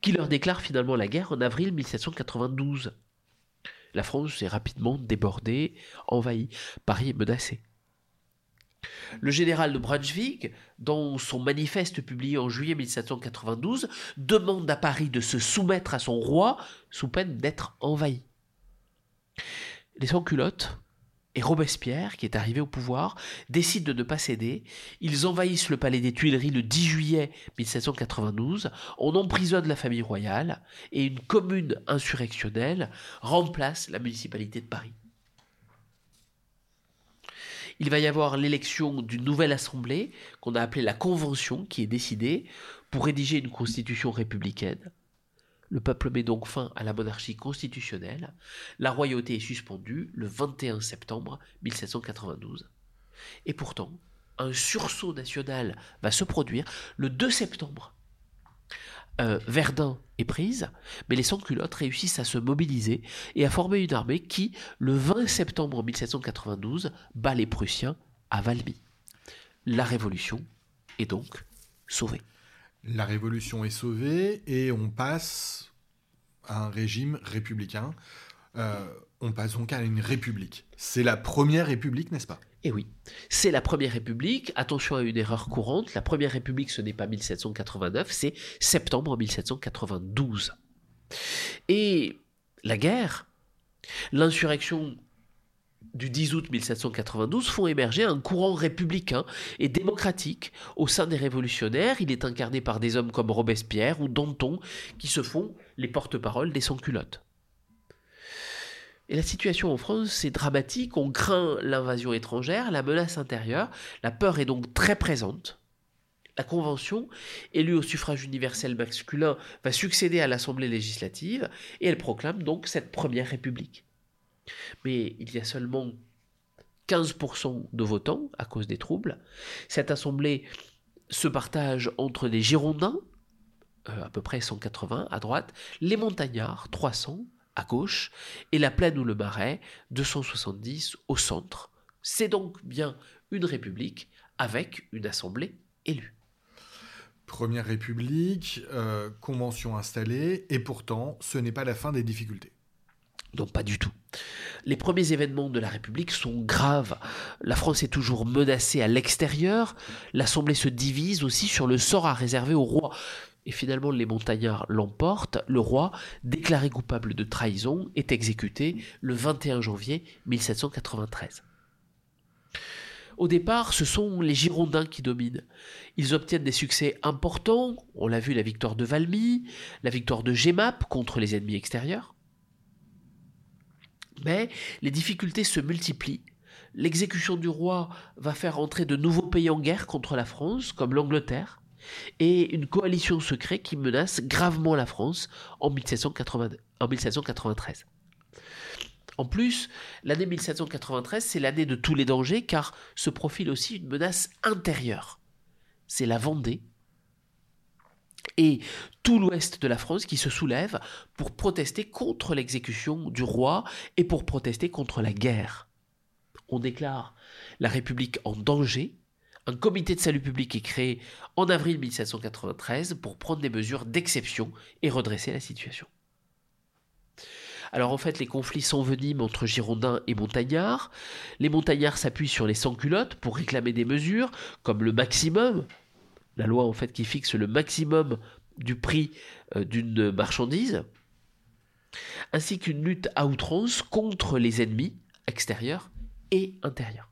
qui leur déclare finalement la guerre en avril 1792. La France est rapidement débordée, envahie. Paris est menacé. Le général de Brunswick, dans son manifeste publié en juillet 1792, demande à Paris de se soumettre à son roi sous peine d'être envahi. Les sans-culottes et Robespierre, qui est arrivé au pouvoir, décident de ne pas céder. Ils envahissent le palais des Tuileries le 10 juillet 1792, on emprisonne la famille royale et une commune insurrectionnelle remplace la municipalité de Paris il va y avoir l'élection d'une nouvelle assemblée qu'on a appelée la Convention qui est décidée pour rédiger une constitution républicaine. Le peuple met donc fin à la monarchie constitutionnelle. La royauté est suspendue le 21 septembre 1792. Et pourtant, un sursaut national va se produire le 2 septembre euh, Verdun est prise, mais les sans-culottes réussissent à se mobiliser et à former une armée qui, le 20 septembre 1792, bat les Prussiens à Valmy. La révolution est donc sauvée. La révolution est sauvée et on passe à un régime républicain. Euh, on passe donc à une république. C'est la première république, n'est-ce pas? Eh oui, c'est la première république. Attention à une erreur courante. La première république, ce n'est pas 1789, c'est septembre 1792. Et la guerre, l'insurrection du 10 août 1792 font émerger un courant républicain et démocratique au sein des révolutionnaires. Il est incarné par des hommes comme Robespierre ou Danton qui se font les porte-parole des sans-culottes. Et la situation en France, c'est dramatique. On craint l'invasion étrangère, la menace intérieure. La peur est donc très présente. La Convention, élue au suffrage universel masculin, va succéder à l'Assemblée législative et elle proclame donc cette première République. Mais il y a seulement 15% de votants à cause des troubles. Cette Assemblée se partage entre les Girondins, euh, à peu près 180 à droite, les Montagnards, 300, à gauche et la plaine ou le marais 270 au centre. C'est donc bien une république avec une assemblée élue. Première république, euh, convention installée, et pourtant ce n'est pas la fin des difficultés. Non, pas du tout. Les premiers événements de la République sont graves. La France est toujours menacée à l'extérieur. L'Assemblée se divise aussi sur le sort à réserver au roi et finalement les montagnards l'emportent, le roi, déclaré coupable de trahison, est exécuté le 21 janvier 1793. Au départ, ce sont les Girondins qui dominent. Ils obtiennent des succès importants, on l'a vu la victoire de Valmy, la victoire de Gemap contre les ennemis extérieurs. Mais les difficultés se multiplient l'exécution du roi va faire entrer de nouveaux pays en guerre contre la France, comme l'Angleterre, et une coalition secrète qui menace gravement la France en, 1793. En plus, l'année 1793, c'est l'année de tous les dangers car se profile aussi une menace intérieure. C'est la Vendée et tout l'ouest de la France qui se soulève pour protester contre l'exécution du roi et pour protester contre la guerre. On déclare la République en danger. Un comité de salut public est créé en avril 1793 pour prendre des mesures d'exception et redresser la situation. Alors en fait, les conflits s'enveniment entre Girondins et Montagnards. Les Montagnards s'appuient sur les sans-culottes pour réclamer des mesures, comme le maximum, la loi en fait qui fixe le maximum du prix euh, d'une marchandise, ainsi qu'une lutte à outrance contre les ennemis extérieurs et intérieurs.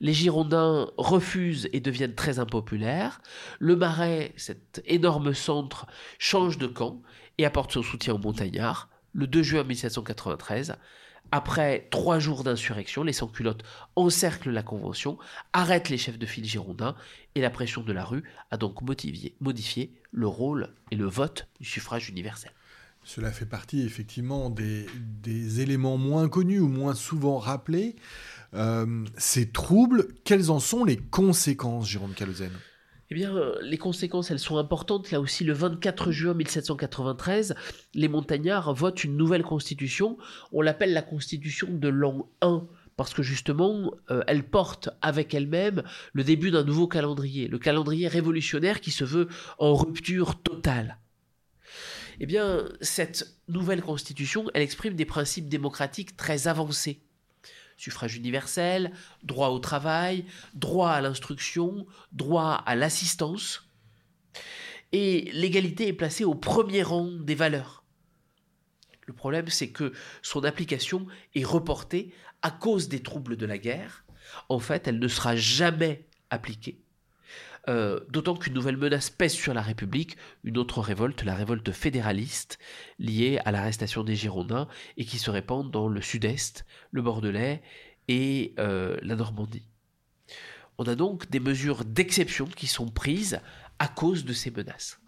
Les Girondins refusent et deviennent très impopulaires. Le Marais, cet énorme centre, change de camp et apporte son soutien aux montagnards le 2 juin 1793. Après trois jours d'insurrection, les sans-culottes encerclent la Convention, arrêtent les chefs de file girondins, et la pression de la rue a donc modifié le rôle et le vote du suffrage universel. Cela fait partie effectivement des, éléments moins connus ou moins souvent rappelés. Euh, ces troubles, quelles en sont les conséquences, Jérôme Calozen eh bien, euh, les conséquences, elles sont importantes. Là aussi, le 24 juin 1793, les montagnards votent une nouvelle constitution. On l'appelle la constitution de l'an 1 parce que justement, euh, elle porte avec elle-même le début d'un nouveau calendrier, le calendrier révolutionnaire qui se veut en rupture totale. Eh bien, cette nouvelle constitution, elle exprime des principes démocratiques très avancés suffrage universel, droit au travail, droit à l'instruction, droit à l'assistance. Et l'égalité est placée au premier rang des valeurs. Le problème, c'est que son application est reportée à cause des troubles de la guerre. En fait, elle ne sera jamais appliquée euh, d'autant qu'une nouvelle menace pèse sur la République, une autre révolte, la révolte fédéraliste, liée à l'arrestation des Girondins et qui se répand dans le sud-est, le Bordelais et euh, la Normandie. On a donc des mesures d'exception qui sont prises à cause de ces menaces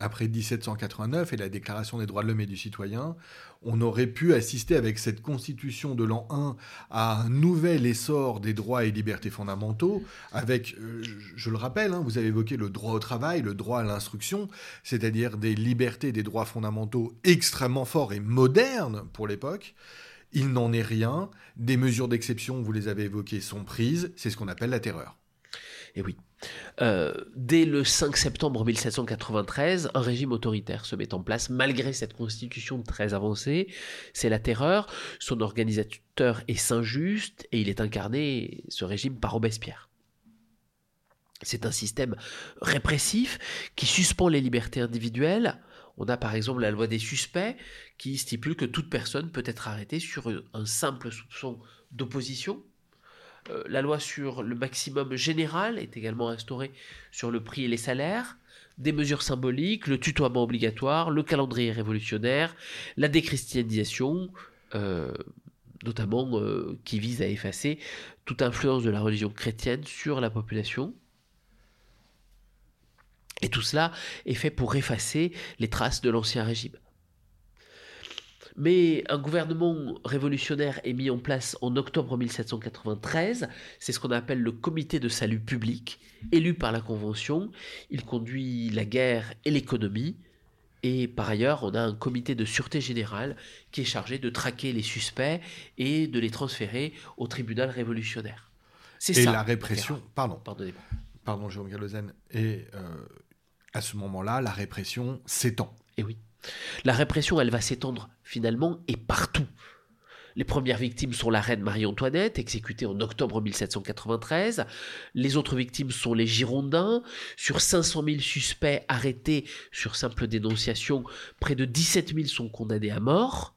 après 1789 et la Déclaration des droits de l'homme et du citoyen, on aurait pu assister avec cette constitution de l'an 1 à un nouvel essor des droits et libertés fondamentaux, avec, euh, je, le rappelle, hein, vous avez évoqué le droit au travail, le droit à l'instruction, c'est-à-dire des libertés des droits fondamentaux extrêmement forts et modernes pour l'époque. Il n'en est rien, des mesures d'exception, vous les avez évoquées, sont prises, c'est ce qu'on appelle la terreur. Et oui. Euh, dès le 5 septembre 1793, un régime autoritaire se met en place malgré cette constitution très avancée. C'est la terreur. Son organisateur est Saint-Just et il est incarné, ce régime, par Robespierre. C'est un système répressif qui suspend les libertés individuelles. On a par exemple la loi des suspects qui stipule que toute personne peut être arrêtée sur un simple soupçon d'opposition la loi sur le maximum général est également instaurée sur le prix et les salaires. Des mesures symboliques, le tutoiement obligatoire, le calendrier révolutionnaire, la déchristianisation, euh, notamment euh, qui vise à effacer toute influence de la religion chrétienne sur la population. Et tout cela est fait pour effacer les traces de l'ancien régime. Mais un gouvernement révolutionnaire est mis en place en octobre 1793. C'est ce qu'on appelle le comité de salut public, élu par la Convention. Il conduit la guerre et l'économie. Et par ailleurs, on a un comité de sûreté générale qui est chargé de traquer les suspects et de les transférer au tribunal révolutionnaire. C'est ça. Et la répression, pardon, pardon, Jérôme Gallozen. Et euh, à ce moment-là, la répression s'étend. Et oui. La répression, elle va s'étendre finalement et partout. Les premières victimes sont la reine Marie-Antoinette, exécutée en octobre 1793. Les autres victimes sont les Girondins. Sur 500 000 suspects arrêtés sur simple dénonciation, près de 17 000 sont condamnés à mort,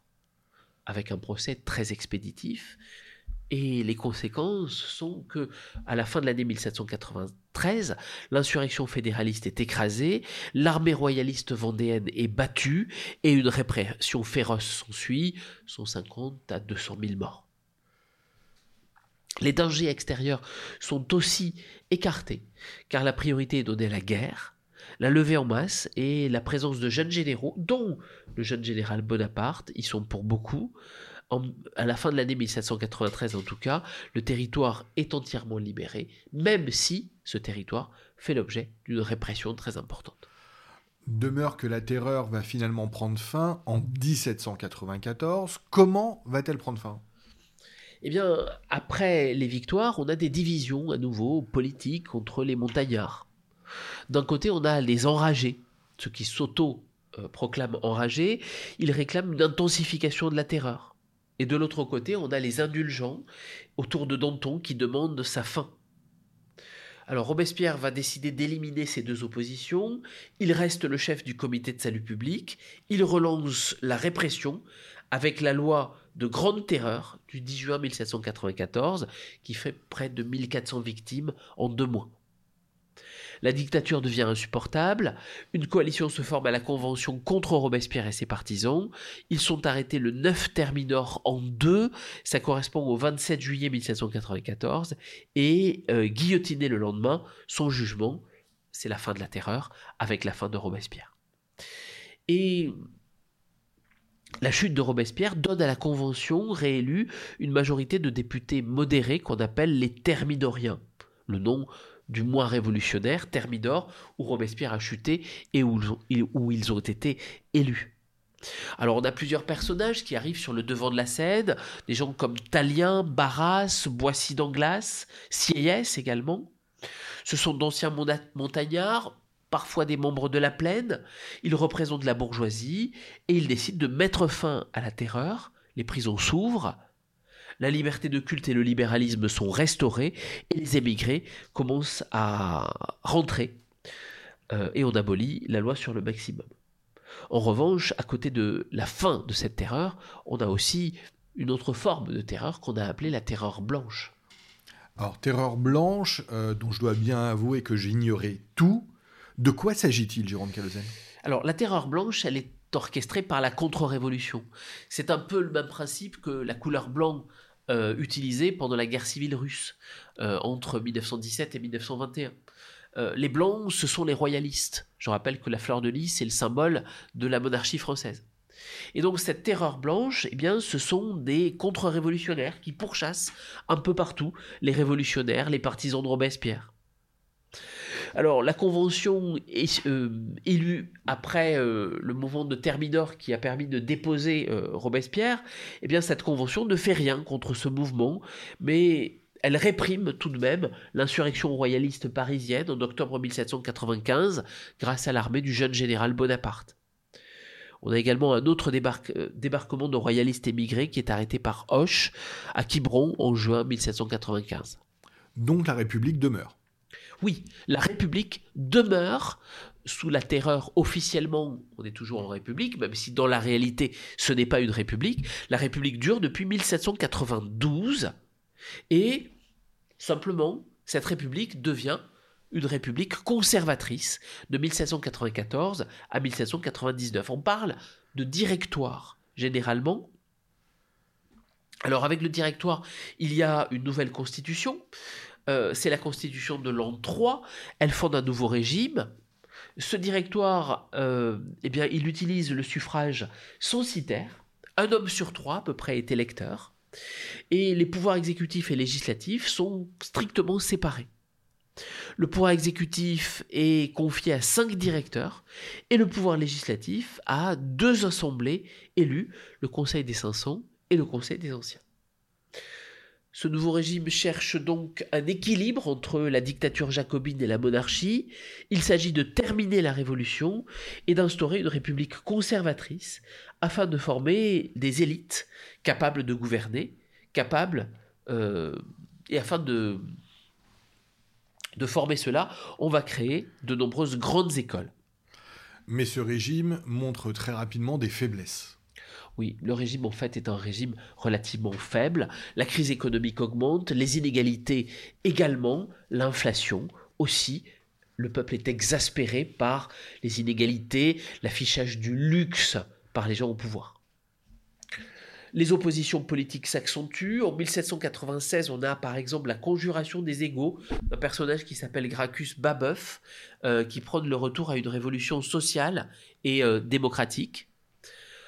avec un procès très expéditif. Et les conséquences sont que, à la fin de l'année 1793, l'insurrection fédéraliste est écrasée, l'armée royaliste vendéenne est battue et une répression féroce s'ensuit, 150 à 200 000 morts. Les dangers extérieurs sont aussi écartés, car la priorité est donnée à la guerre, la levée en masse et la présence de jeunes généraux, dont le jeune général Bonaparte, ils sont pour beaucoup. À la fin de l'année 1793 en tout cas, le territoire est entièrement libéré, même si ce territoire fait l'objet d'une répression très importante. Demeure que la terreur va finalement prendre fin en 1794. Comment va-t-elle prendre fin? Eh bien, après les victoires, on a des divisions à nouveau politiques contre les montagnards. D'un côté, on a les enragés, ceux qui s'auto-proclament enragés, ils réclament une intensification de la terreur. Et de l'autre côté, on a les indulgents autour de Danton qui demandent sa fin. Alors Robespierre va décider d'éliminer ces deux oppositions, il reste le chef du comité de salut public, il relance la répression avec la loi de grande terreur du 10 juin 1794 qui fait près de 1400 victimes en deux mois. La dictature devient insupportable, une coalition se forme à la Convention contre Robespierre et ses partisans, ils sont arrêtés le 9 Terminor en deux, ça correspond au 27 juillet 1794, et euh, guillotinés le lendemain, son jugement, c'est la fin de la terreur, avec la fin de Robespierre. Et la chute de Robespierre donne à la Convention réélue une majorité de députés modérés qu'on appelle les Thermidoriens. Le nom du mois révolutionnaire, Thermidor, où Robespierre a chuté et où, ils ont été élus. Alors on a plusieurs personnages qui arrivent sur le devant de la scène, des gens comme Talien, Barras, Boissy d'Anglas, Sieyès également. Ce sont d'anciens montagnards, parfois des membres de la plaine, ils représentent la bourgeoisie et ils décident de mettre fin à la terreur, les prisons s'ouvrent, la liberté de culte et le libéralisme sont restaurés et les émigrés commencent à rentrer euh, et on abolit la loi sur le maximum. En revanche, à côté de la fin de cette terreur, on a aussi une autre forme de terreur qu'on a appelée la terreur blanche. Alors, terreur blanche, euh, dont je dois bien avouer que j'ignorais tout, de quoi s'agit-il, Jérôme Calozen Alors, la terreur blanche, elle est orchestrée par la contre-révolution. C'est un peu le même principe que la couleur blanche euh, utilisé pendant la guerre civile russe euh, entre 1917 et 1921. Euh, les blancs, ce sont les royalistes. Je rappelle que la fleur de lys est le symbole de la monarchie française. Et donc cette terreur blanche, eh bien, ce sont des contre-révolutionnaires qui pourchassent un peu partout les révolutionnaires, les partisans de Robespierre. Alors, la convention euh, élue après euh, le mouvement de Thermidor qui a permis de déposer euh, Robespierre. Eh bien, cette convention ne fait rien contre ce mouvement, mais elle réprime tout de même l'insurrection royaliste parisienne en octobre 1795 grâce à l'armée du jeune général Bonaparte. On a également un autre débarquement de royalistes émigrés qui est arrêté par Hoche à Quiberon en juin 1795. Donc la République demeure. Oui, la République demeure sous la terreur officiellement, on est toujours en République, même si dans la réalité ce n'est pas une République. La République dure depuis 1792 et simplement cette République devient une République conservatrice de 1794 à 1799. On parle de directoire généralement. Alors avec le directoire, il y a une nouvelle constitution euh, c'est la constitution de l'an 3, elle fonde un nouveau régime. Ce directoire, euh, eh bien, il utilise le suffrage censitaire. Un homme sur trois, à peu près, est électeur. Et les pouvoirs exécutifs et législatifs sont strictement séparés. Le pouvoir exécutif est confié à cinq directeurs et le pouvoir législatif à deux assemblées élues, le Conseil des 500 et le Conseil des Anciens. Ce nouveau régime cherche donc un équilibre entre la dictature jacobine et la monarchie. Il s'agit de terminer la révolution et d'instaurer une république conservatrice afin de former des élites capables de gouverner, capables, euh, et afin de, de former cela, on va créer de nombreuses grandes écoles. Mais ce régime montre très rapidement des faiblesses. Oui, le régime en fait est un régime relativement faible. La crise économique augmente, les inégalités également, l'inflation aussi. Le peuple est exaspéré par les inégalités, l'affichage du luxe par les gens au pouvoir. Les oppositions politiques s'accentuent. En 1796, on a par exemple la conjuration des égaux, un personnage qui s'appelle Gracchus Babeuf, euh, qui prône le retour à une révolution sociale et euh, démocratique.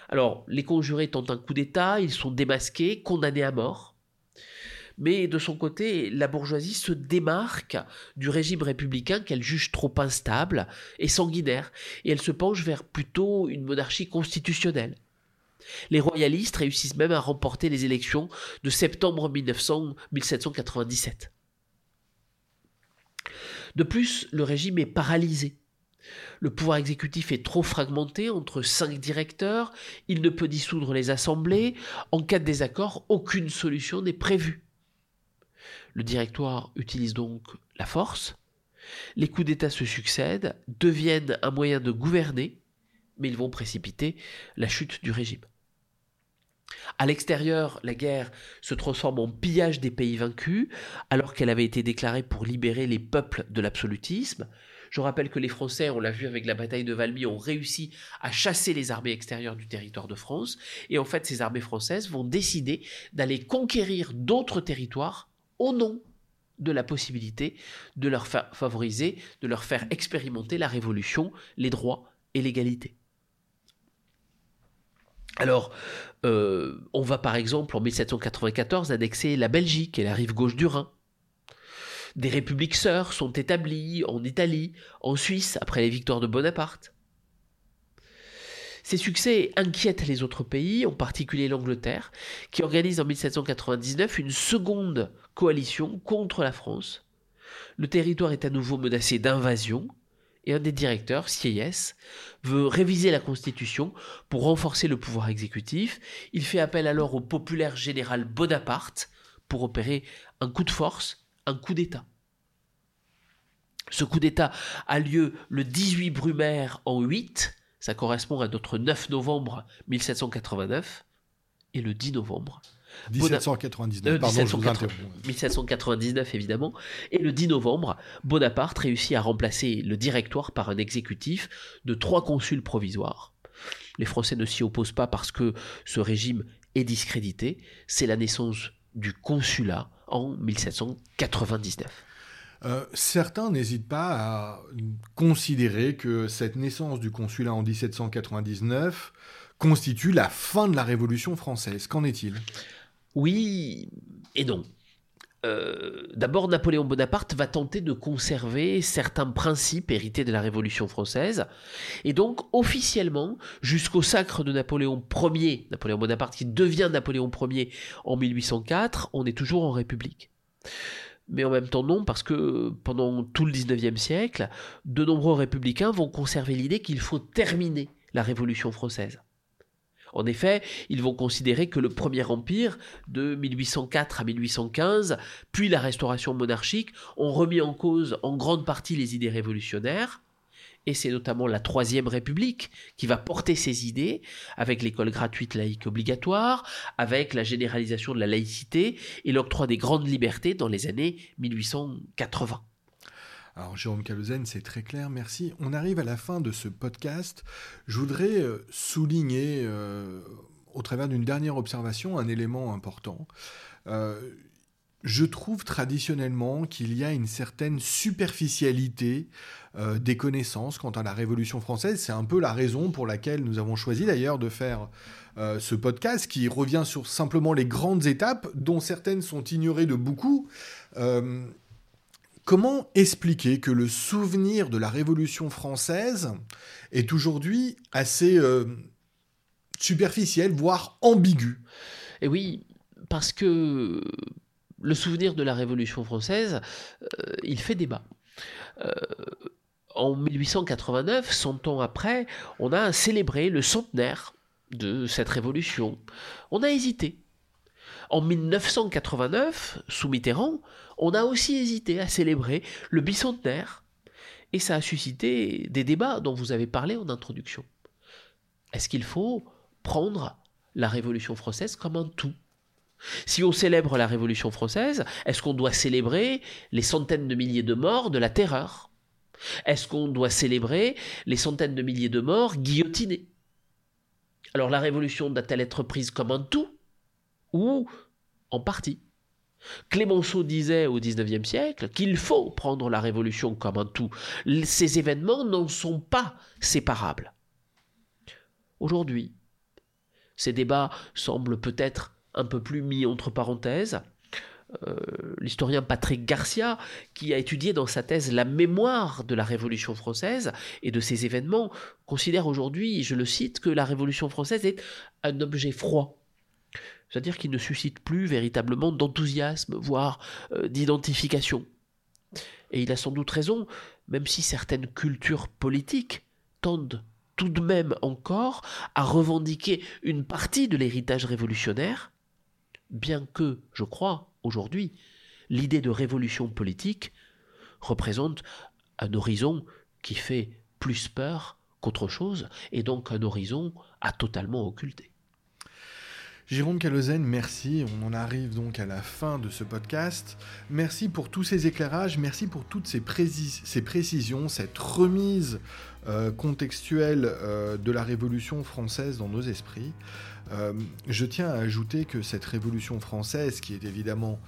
Alors, les conjurés tentent un coup d'État, ils sont démasqués, condamnés à mort. Mais de son côté, la bourgeoisie se démarque du régime républicain qu'elle juge trop instable et sanguinaire, et elle se penche vers plutôt une monarchie constitutionnelle. Les royalistes réussissent même à remporter les élections de septembre 1797. De plus, le régime est paralysé. Le pouvoir exécutif est trop fragmenté entre cinq directeurs, il ne peut dissoudre les assemblées, en cas de désaccord, aucune solution n'est prévue. Le directoire utilise donc la force, les coups d'État se succèdent, deviennent un moyen de gouverner, mais ils vont précipiter la chute du régime. À l'extérieur, la guerre se transforme en pillage des pays vaincus, alors qu'elle avait été déclarée pour libérer les peuples de l'absolutisme. Je rappelle que les Français, on l'a vu avec la bataille de Valmy, ont réussi à chasser les armées extérieures du territoire de France. Et en fait, ces armées françaises vont décider d'aller conquérir d'autres territoires au nom de la possibilité de leur favoriser, de leur faire expérimenter la révolution, les droits et l'égalité. Alors, euh, on va par exemple en 1794 annexer la Belgique et la rive gauche du Rhin. Des républiques sœurs sont établies en Italie, en Suisse, après les victoires de Bonaparte. Ces succès inquiètent les autres pays, en particulier l'Angleterre, qui organise en 1799 une seconde coalition contre la France. Le territoire est à nouveau menacé d'invasion, et un des directeurs, Sieyès, veut réviser la Constitution pour renforcer le pouvoir exécutif. Il fait appel alors au populaire général Bonaparte pour opérer un coup de force, un coup d'État. Ce coup d'État a lieu le 18 Brumaire en 8, ça correspond à notre 9 novembre 1789, et le 10 novembre 1799, pardon, 1799 évidemment. Et le 10 novembre, Bonaparte réussit à remplacer le directoire par un exécutif de trois consuls provisoires. Les Français ne s'y opposent pas parce que ce régime est discrédité. C'est la naissance du consulat en 1799. Euh, certains n'hésitent pas à considérer que cette naissance du consulat en 1799 constitue la fin de la Révolution française. Qu'en est-il? Oui et non. Euh, d'abord, Napoléon Bonaparte va tenter de conserver certains principes hérités de la Révolution française. Et donc, officiellement, jusqu'au sacre de Napoléon Ier, Napoléon Bonaparte qui devient Napoléon Ier en 1804, on est toujours en République. Mais en même temps, non, parce que pendant tout le 19e siècle, de nombreux républicains vont conserver l'idée qu'il faut terminer la Révolution française. En effet, ils vont considérer que le Premier Empire, de 1804 à 1815, puis la restauration monarchique, ont remis en cause en grande partie les idées révolutionnaires, et c'est notamment la Troisième République qui va porter ces idées, avec l'école gratuite laïque obligatoire, avec la généralisation de la laïcité et l'octroi des grandes libertés dans les années 1880. Alors Jérôme Calozen, c'est très clair, merci. On arrive à la fin de ce podcast. Je voudrais euh, souligner, euh, au travers d'une dernière observation, un élément important. Euh, je trouve traditionnellement qu'il y a une certaine superficialité des connaissances quant à la Révolution française. C'est un peu la raison pour laquelle nous avons choisi d'ailleurs de faire ce podcast qui revient sur simplement les grandes étapes dont certaines sont ignorées de beaucoup. Comment expliquer que le souvenir de la Révolution française est aujourd'hui assez euh, superficiel, voire ambigu? Et oui, parce que le souvenir de la Révolution française, euh, il fait débat. Euh, en 1889, 100 ans après, on a célébré le centenaire de cette révolution. On a hésité. En 1989, sous Mitterrand, on a aussi hésité à célébrer le bicentenaire. Et ça a suscité des débats dont vous avez parlé en introduction. Est-ce qu'il faut prendre la Révolution française comme un tout? Si on célèbre la Révolution française, est-ce qu'on doit célébrer les centaines de milliers de morts de la terreur? Est-ce qu'on doit célébrer les centaines de milliers de morts guillotinés? Alors la Révolution doit-elle être prise comme un tout? Ou en partie. Clémenceau disait au XIXe siècle qu'il faut prendre la Révolution comme un tout. Ces événements n'en sont pas séparables. Aujourd'hui, ces débats semblent peut-être un peu plus mis entre parenthèses. Euh, l'historien Patrick Garcia, qui a étudié dans sa thèse la mémoire de la Révolution française et de ces événements, considère aujourd'hui, je le cite, que la Révolution française est un objet froid, c'est-à-dire qu'il ne suscite plus véritablement d'enthousiasme, voire euh, d'identification. Et il a sans doute raison, même si certaines cultures politiques tendent tout de même encore à revendiquer une partie de l'héritage révolutionnaire, bien que, je crois, aujourd'hui, l'idée de révolution politique représente un horizon qui fait plus peur qu'autre chose, et donc un horizon à totalement occulter. Jérôme Calozen, merci. On en arrive donc à la fin de ce podcast. Merci pour tous ces éclairages, merci pour toutes ces, précisions, cette remise euh, contextuelle euh, de la Révolution française dans nos esprits. Euh, je tiens à ajouter que cette Révolution française, qui est évidemment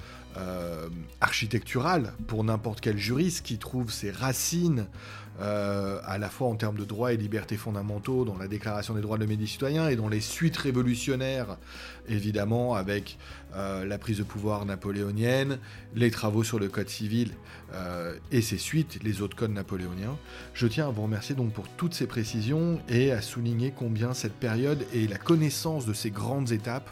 architecturale pour n'importe quel juriste qui trouve ses racines à la fois en termes de droits et libertés fondamentaux dans la Déclaration des droits de l'homme et des citoyens et dans les suites révolutionnaires, évidemment, avec euh, la prise de pouvoir napoléonienne, les travaux sur le Code civil euh, et ses suites, les autres codes napoléoniens. Je tiens à vous remercier donc pour toutes ces précisions et à souligner combien cette période et la connaissance de ces grandes étapes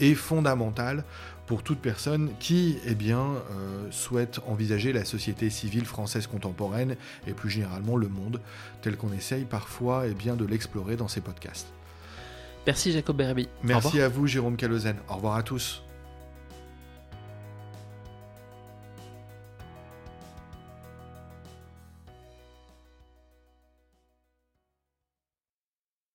est fondamentale pour toute personne qui eh euh, souhaite envisager la société civile française contemporaine et plus généralement le monde tel qu'on essaye parfois eh bien, de l'explorer dans ces podcasts. Merci Jacob Berbi. Merci à vous Jérôme Calozen. Au revoir à tous.